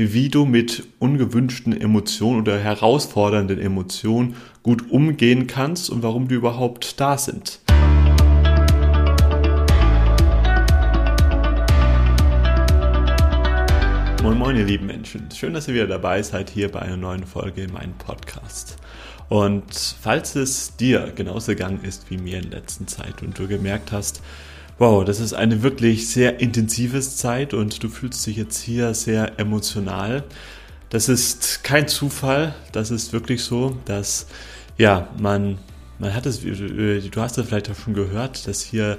wie du mit ungewünschten Emotionen oder herausfordernden Emotionen gut umgehen kannst und warum die überhaupt da sind. Moin Moin, ihr lieben Menschen. Schön, dass ihr wieder dabei seid hier bei einer neuen Folge in meinem Podcast. Und falls es dir genauso gegangen ist wie mir in letzter Zeit und du gemerkt hast, wow, das ist eine wirklich sehr intensive Zeit und du fühlst dich jetzt hier sehr emotional. Das ist kein Zufall, das ist wirklich so, dass, ja, man, man hat es, du hast es vielleicht auch schon gehört, dass hier,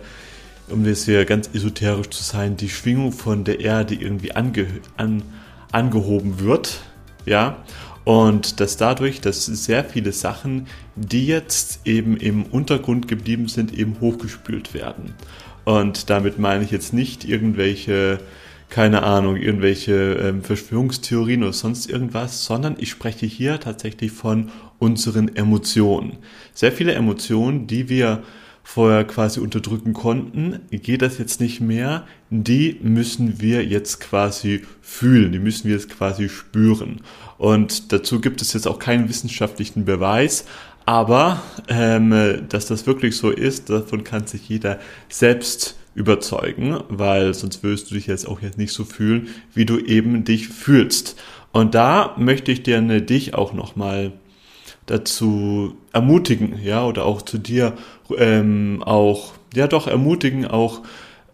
um jetzt hier ganz esoterisch zu sein, die Schwingung von der Erde irgendwie ange, an, angehoben wird, ja, und dass dadurch, dass sehr viele Sachen, die jetzt eben im Untergrund geblieben sind, eben hochgespült werden. Und damit meine ich jetzt nicht irgendwelche, keine Ahnung, irgendwelche ähm, Verschwörungstheorien oder sonst irgendwas, sondern ich spreche hier tatsächlich von unseren Emotionen. Sehr viele Emotionen, die wir vorher quasi unterdrücken konnten, geht das jetzt nicht mehr. Die müssen wir jetzt quasi fühlen, die müssen wir jetzt quasi spüren. Und dazu gibt es jetzt auch keinen wissenschaftlichen Beweis, aber ähm, dass das wirklich so ist, davon kann sich jeder selbst überzeugen, weil sonst würdest du dich jetzt auch jetzt nicht so fühlen, wie du eben dich fühlst. Und da möchte ich dir ne, dich auch nochmal dazu ermutigen, ja, oder auch zu dir ähm, auch, ja doch ermutigen, auch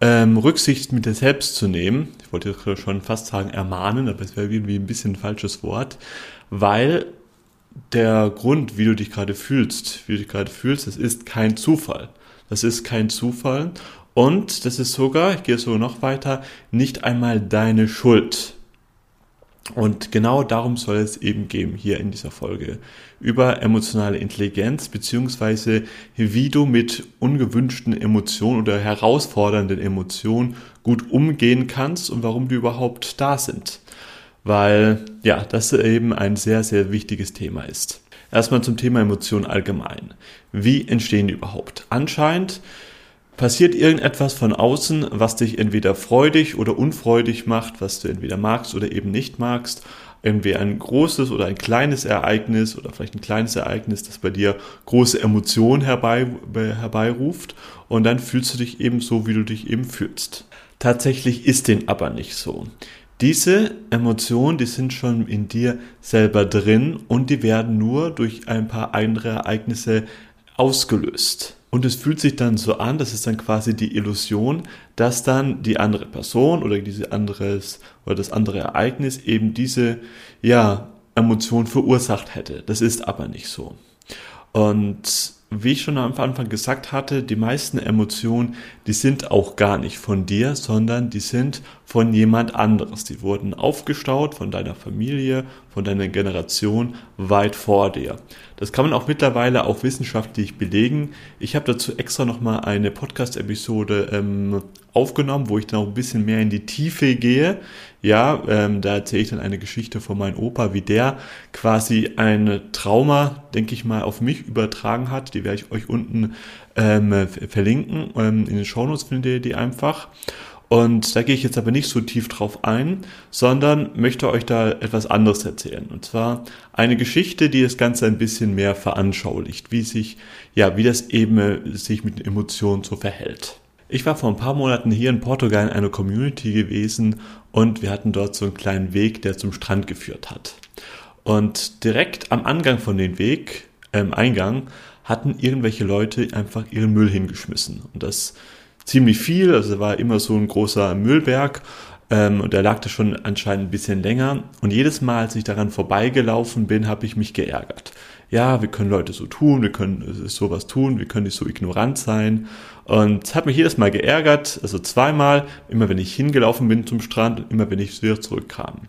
ähm, Rücksicht mit dir selbst zu nehmen. Ich wollte schon fast sagen ermahnen, aber es wäre irgendwie ein bisschen ein falsches Wort, weil der Grund, wie du dich gerade fühlst, wie du dich gerade fühlst, das ist kein Zufall. Das ist kein Zufall. Und das ist sogar, ich gehe sogar noch weiter, nicht einmal deine Schuld. Und genau darum soll es eben gehen hier in dieser Folge. Über emotionale Intelligenz, beziehungsweise wie du mit ungewünschten Emotionen oder herausfordernden Emotionen gut umgehen kannst und warum die überhaupt da sind weil ja, das eben ein sehr, sehr wichtiges Thema ist. Erstmal zum Thema Emotionen allgemein. Wie entstehen die überhaupt? Anscheinend passiert irgendetwas von außen, was dich entweder freudig oder unfreudig macht, was du entweder magst oder eben nicht magst. Irgendwie ein großes oder ein kleines Ereignis oder vielleicht ein kleines Ereignis, das bei dir große Emotionen herbei, herbeiruft und dann fühlst du dich eben so, wie du dich eben fühlst. Tatsächlich ist den aber nicht so. Diese Emotionen, die sind schon in dir selber drin und die werden nur durch ein paar andere Ereignisse ausgelöst. Und es fühlt sich dann so an, das ist dann quasi die Illusion, dass dann die andere Person oder diese anderes oder das andere Ereignis eben diese ja Emotion verursacht hätte. Das ist aber nicht so. Und wie ich schon am Anfang gesagt hatte, die meisten Emotionen, die sind auch gar nicht von dir, sondern die sind von jemand anderes. Die wurden aufgestaut von deiner Familie, von deiner Generation weit vor dir. Das kann man auch mittlerweile auch wissenschaftlich belegen. Ich habe dazu extra nochmal eine Podcast-Episode ähm, aufgenommen, wo ich dann auch ein bisschen mehr in die Tiefe gehe. Ja, ähm, da erzähle ich dann eine Geschichte von meinem Opa, wie der quasi ein Trauma, denke ich mal, auf mich übertragen hat. Die werde ich euch unten ähm, verlinken. Ähm, in den Shownotes findet ihr die einfach. Und da gehe ich jetzt aber nicht so tief drauf ein, sondern möchte euch da etwas anderes erzählen. Und zwar eine Geschichte, die das Ganze ein bisschen mehr veranschaulicht, wie sich, ja, wie das eben äh, sich mit Emotionen so verhält. Ich war vor ein paar Monaten hier in Portugal in einer Community gewesen und wir hatten dort so einen kleinen Weg, der zum Strand geführt hat. Und direkt am Angang von dem Weg, ähm, Eingang, hatten irgendwelche Leute einfach ihren Müll hingeschmissen. Und das ziemlich viel, also war immer so ein großer Müllberg ähm, und der lag da schon anscheinend ein bisschen länger. Und jedes Mal, als ich daran vorbeigelaufen bin, habe ich mich geärgert. Ja, wir können Leute so tun, wir können sowas tun, wir können nicht so ignorant sein. Und es hat mich jedes Mal geärgert, also zweimal, immer wenn ich hingelaufen bin zum Strand und immer wenn ich wieder zurückkam.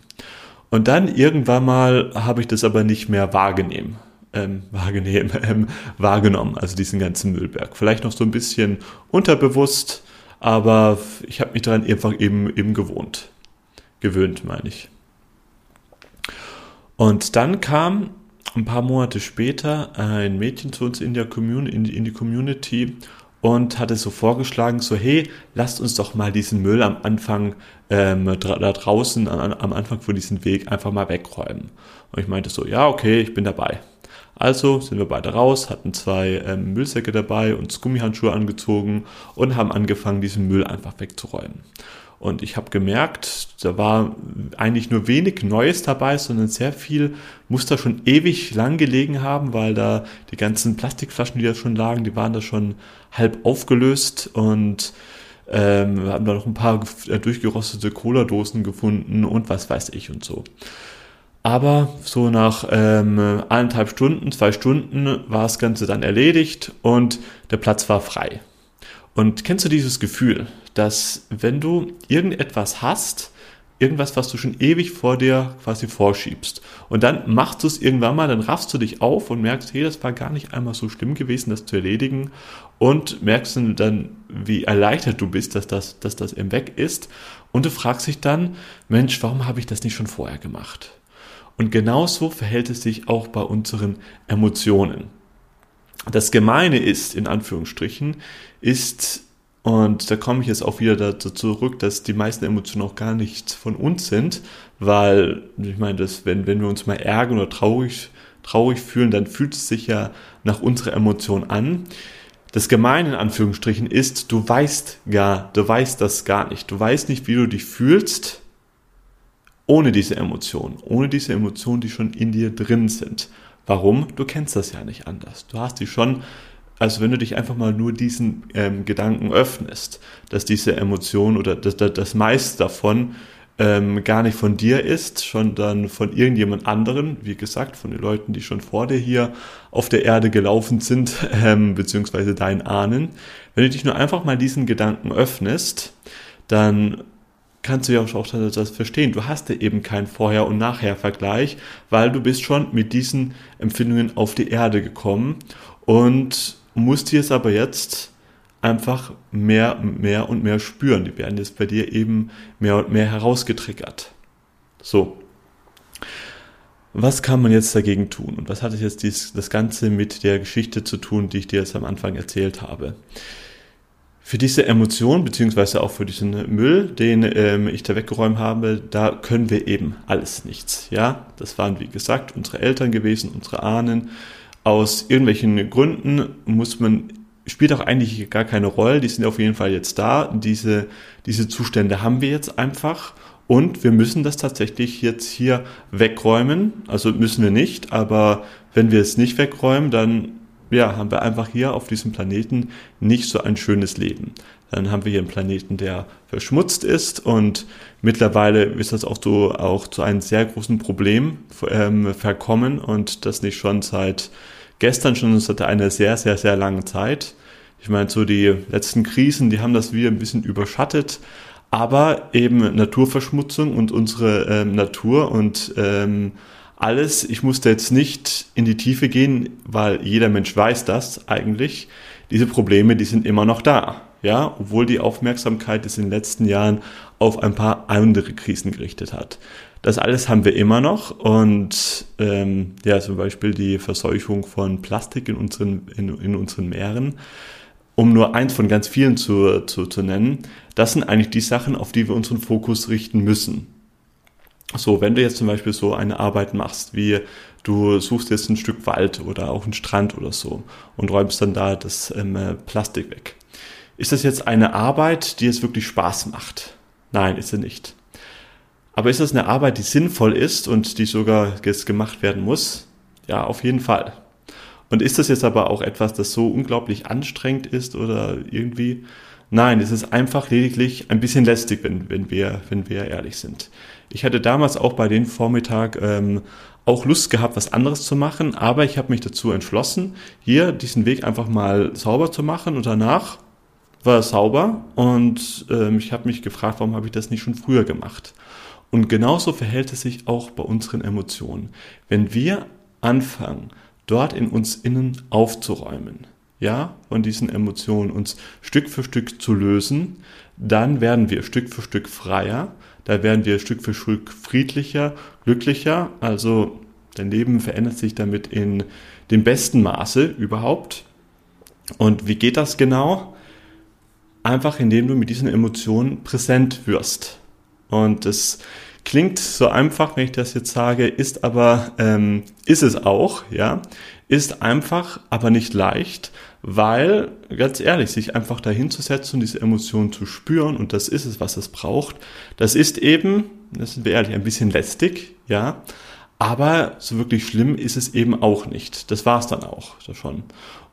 Und dann irgendwann mal habe ich das aber nicht mehr wahrgenommen ähm, wahrgenommen, ähm, wahrgenommen, also diesen ganzen Müllberg. Vielleicht noch so ein bisschen unterbewusst, aber ich habe mich daran einfach eben, eben gewohnt. Gewöhnt, meine ich. Und dann kam ein paar Monate später ein Mädchen zu uns in, der Commun in, in die Community und hatte so vorgeschlagen, so hey, lasst uns doch mal diesen Müll am Anfang ähm, da draußen am Anfang von diesem Weg einfach mal wegräumen. Und ich meinte so, ja, okay, ich bin dabei. Also sind wir beide raus, hatten zwei ähm, Müllsäcke dabei, uns Gummihandschuhe angezogen und haben angefangen, diesen Müll einfach wegzuräumen. Und ich habe gemerkt, da war eigentlich nur wenig Neues dabei, sondern sehr viel muss da schon ewig lang gelegen haben, weil da die ganzen Plastikflaschen, die da schon lagen, die waren da schon halb aufgelöst und ähm, wir haben da noch ein paar äh, durchgerostete Cola-Dosen gefunden und was weiß ich und so. Aber so nach ähm, eineinhalb Stunden, zwei Stunden war das Ganze dann erledigt und der Platz war frei. Und kennst du dieses Gefühl, dass wenn du irgendetwas hast, irgendwas, was du schon ewig vor dir quasi vorschiebst. Und dann machst du es irgendwann mal, dann raffst du dich auf und merkst, hey, das war gar nicht einmal so schlimm gewesen, das zu erledigen. Und merkst dann, wie erleichtert du bist, dass das, dass das eben weg ist. Und du fragst dich dann, Mensch, warum habe ich das nicht schon vorher gemacht? Und genauso verhält es sich auch bei unseren Emotionen. Das Gemeine ist, in Anführungsstrichen, ist, und da komme ich jetzt auch wieder dazu zurück, dass die meisten Emotionen auch gar nicht von uns sind, weil ich meine, dass wenn, wenn wir uns mal ärgern oder traurig, traurig fühlen, dann fühlt es sich ja nach unserer Emotion an. Das Gemeine in Anführungsstrichen ist, du weißt gar, du weißt das gar nicht. Du weißt nicht, wie du dich fühlst ohne diese Emotionen, ohne diese Emotionen, die schon in dir drin sind. Warum? Du kennst das ja nicht anders. Du hast die schon also wenn du dich einfach mal nur diesen ähm, Gedanken öffnest, dass diese Emotion oder das, das, das meiste davon ähm, gar nicht von dir ist, sondern von irgendjemand anderen, wie gesagt, von den Leuten, die schon vor dir hier auf der Erde gelaufen sind, ähm, beziehungsweise deinen Ahnen. Wenn du dich nur einfach mal diesen Gedanken öffnest, dann kannst du ja auch das verstehen. Du hast ja eben keinen Vorher- und Nachher-Vergleich, weil du bist schon mit diesen Empfindungen auf die Erde gekommen und musst die es aber jetzt einfach mehr, mehr und mehr spüren. Die werden jetzt bei dir eben mehr und mehr herausgetriggert. So. Was kann man jetzt dagegen tun? Und was hat jetzt dies, das Ganze mit der Geschichte zu tun, die ich dir jetzt am Anfang erzählt habe? Für diese Emotion, beziehungsweise auch für diesen Müll, den ähm, ich da weggeräumt habe, da können wir eben alles nichts. Ja, das waren wie gesagt unsere Eltern gewesen, unsere Ahnen, aus irgendwelchen Gründen muss man, spielt auch eigentlich gar keine Rolle, die sind auf jeden Fall jetzt da. Diese, diese Zustände haben wir jetzt einfach. Und wir müssen das tatsächlich jetzt hier wegräumen. Also müssen wir nicht, aber wenn wir es nicht wegräumen, dann ja, haben wir einfach hier auf diesem Planeten nicht so ein schönes Leben. Dann haben wir hier einen Planeten, der verschmutzt ist und mittlerweile ist das auch so auch zu einem sehr großen Problem ähm, verkommen und das nicht schon seit gestern schon seit einer sehr, sehr, sehr langen Zeit. Ich meine, so die letzten Krisen, die haben das wieder ein bisschen überschattet, aber eben Naturverschmutzung und unsere ähm, Natur und ähm, alles, ich musste jetzt nicht in die Tiefe gehen, weil jeder Mensch weiß das eigentlich. Diese Probleme, die sind immer noch da. Ja, obwohl die Aufmerksamkeit es in den letzten Jahren auf ein paar andere Krisen gerichtet hat. Das alles haben wir immer noch und ähm, ja, zum Beispiel die Verseuchung von Plastik in unseren, in, in unseren Meeren, um nur eins von ganz vielen zu, zu, zu nennen, das sind eigentlich die Sachen, auf die wir unseren Fokus richten müssen. So, wenn du jetzt zum Beispiel so eine Arbeit machst, wie du suchst jetzt ein Stück Wald oder auch einen Strand oder so und räumst dann da das ähm, Plastik weg. Ist das jetzt eine Arbeit, die jetzt wirklich Spaß macht? Nein, ist sie nicht. Aber ist das eine Arbeit, die sinnvoll ist und die sogar jetzt gemacht werden muss? Ja, auf jeden Fall. Und ist das jetzt aber auch etwas, das so unglaublich anstrengend ist oder irgendwie? Nein, es ist einfach lediglich ein bisschen lästig, wenn, wenn, wir, wenn wir ehrlich sind. Ich hatte damals auch bei den Vormittag ähm, auch Lust gehabt, was anderes zu machen, aber ich habe mich dazu entschlossen, hier diesen Weg einfach mal sauber zu machen und danach war es sauber und ähm, ich habe mich gefragt, warum habe ich das nicht schon früher gemacht? Und genauso verhält es sich auch bei unseren Emotionen. Wenn wir anfangen, dort in uns innen aufzuräumen, ja, von diesen Emotionen uns Stück für Stück zu lösen, dann werden wir Stück für Stück freier, da werden wir Stück für Stück friedlicher, glücklicher, also dein Leben verändert sich damit in dem besten Maße überhaupt. Und wie geht das genau? Einfach indem du mit diesen Emotionen präsent wirst. Und das klingt so einfach, wenn ich das jetzt sage, ist aber, ähm, ist es auch, ja, ist einfach, aber nicht leicht, weil, ganz ehrlich, sich einfach dahin zu setzen und diese Emotionen zu spüren, und das ist es, was es braucht, das ist eben, das sind wir ehrlich, ein bisschen lästig, ja, aber so wirklich schlimm ist es eben auch nicht. Das war's dann auch schon.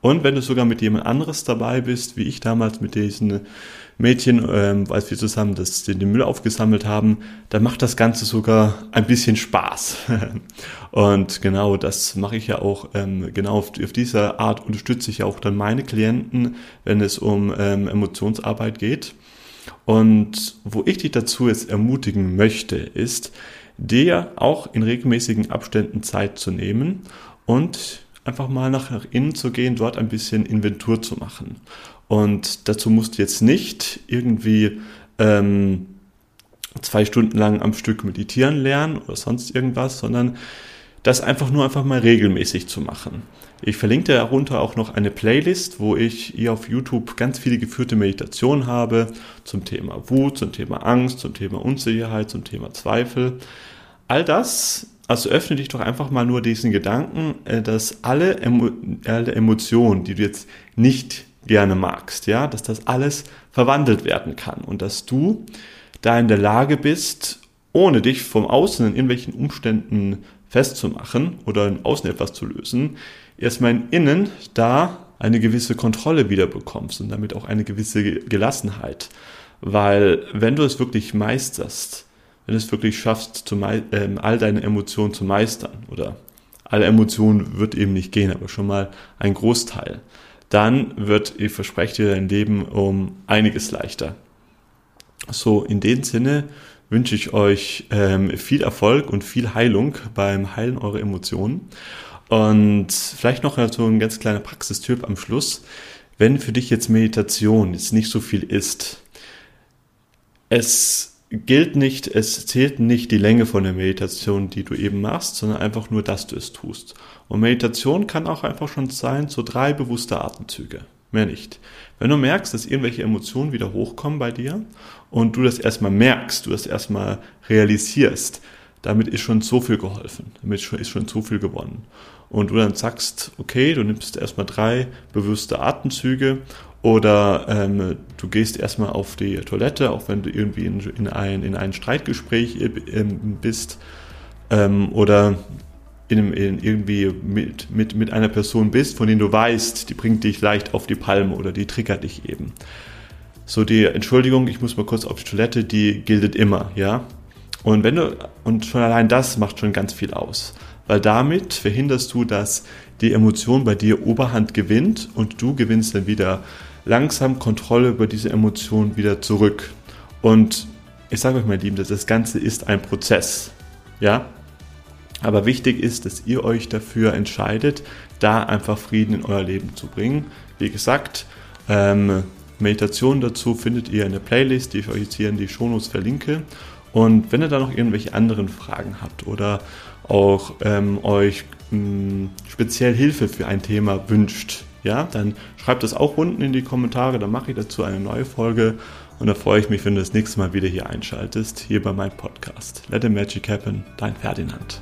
Und wenn du sogar mit jemand anderes dabei bist, wie ich damals mit diesen Mädchen, ähm, als wir zusammen das, den, den Müll aufgesammelt haben, dann macht das Ganze sogar ein bisschen Spaß. und genau, das mache ich ja auch, ähm, genau auf, auf diese Art unterstütze ich ja auch dann meine Klienten, wenn es um ähm, Emotionsarbeit geht. Und wo ich dich dazu jetzt ermutigen möchte, ist, dir auch in regelmäßigen Abständen Zeit zu nehmen und einfach mal nach innen zu gehen, dort ein bisschen Inventur zu machen. Und dazu musst du jetzt nicht irgendwie ähm, zwei Stunden lang am Stück meditieren lernen oder sonst irgendwas, sondern das einfach nur einfach mal regelmäßig zu machen. Ich verlinke darunter auch noch eine Playlist, wo ich hier auf YouTube ganz viele geführte Meditationen habe zum Thema Wut, zum Thema Angst, zum Thema Unsicherheit, zum Thema Zweifel. All das, also öffne dich doch einfach mal nur diesen Gedanken, äh, dass alle, Emo alle Emotionen, die du jetzt nicht gerne magst, ja, dass das alles verwandelt werden kann und dass du da in der Lage bist, ohne dich vom Außen in irgendwelchen Umständen festzumachen oder in Außen etwas zu lösen, erstmal in Innen da eine gewisse Kontrolle wieder bekommst und damit auch eine gewisse Gelassenheit. Weil wenn du es wirklich meisterst, wenn du es wirklich schaffst, ähm, all deine Emotionen zu meistern, oder alle Emotionen wird eben nicht gehen, aber schon mal ein Großteil, dann wird, ich verspreche dir, dein Leben um einiges leichter. So, in dem Sinne wünsche ich euch ähm, viel Erfolg und viel Heilung beim Heilen eurer Emotionen. Und vielleicht noch so ein ganz kleiner Praxistyp am Schluss. Wenn für dich jetzt Meditation jetzt nicht so viel ist, es gilt nicht, es zählt nicht die Länge von der Meditation, die du eben machst, sondern einfach nur, dass du es tust. Und Meditation kann auch einfach schon sein, so drei bewusste Atemzüge. Mehr nicht. Wenn du merkst, dass irgendwelche Emotionen wieder hochkommen bei dir und du das erstmal merkst, du das erstmal realisierst, damit ist schon so viel geholfen. Damit ist schon so viel gewonnen. Und du dann sagst, okay, du nimmst erstmal drei bewusste Atemzüge oder ähm, du gehst erstmal auf die Toilette, auch wenn du irgendwie in, in, ein, in ein Streitgespräch ähm, bist. Ähm, oder in, in irgendwie mit, mit, mit einer Person bist, von der du weißt, die bringt dich leicht auf die Palme oder die triggert dich eben. So die Entschuldigung, ich muss mal kurz auf die Toilette, die gilt immer, ja. Und wenn du, und schon allein das macht schon ganz viel aus. Weil damit verhinderst du, dass die Emotion bei dir Oberhand gewinnt und du gewinnst dann wieder langsam Kontrolle über diese Emotionen wieder zurück. Und ich sage euch, mein Lieben, das Ganze ist ein Prozess. Ja? Aber wichtig ist, dass ihr euch dafür entscheidet, da einfach Frieden in euer Leben zu bringen. Wie gesagt, ähm, Meditation dazu findet ihr in der Playlist, die ich euch jetzt hier in die Shownotes verlinke. Und wenn ihr da noch irgendwelche anderen Fragen habt oder auch ähm, euch mh, hm, speziell Hilfe für ein Thema wünscht, ja, dann schreibt das auch unten in die Kommentare, dann mache ich dazu eine neue Folge und da freue ich mich, wenn du das nächste Mal wieder hier einschaltest, hier bei meinem Podcast. Let the Magic Happen, dein Ferdinand.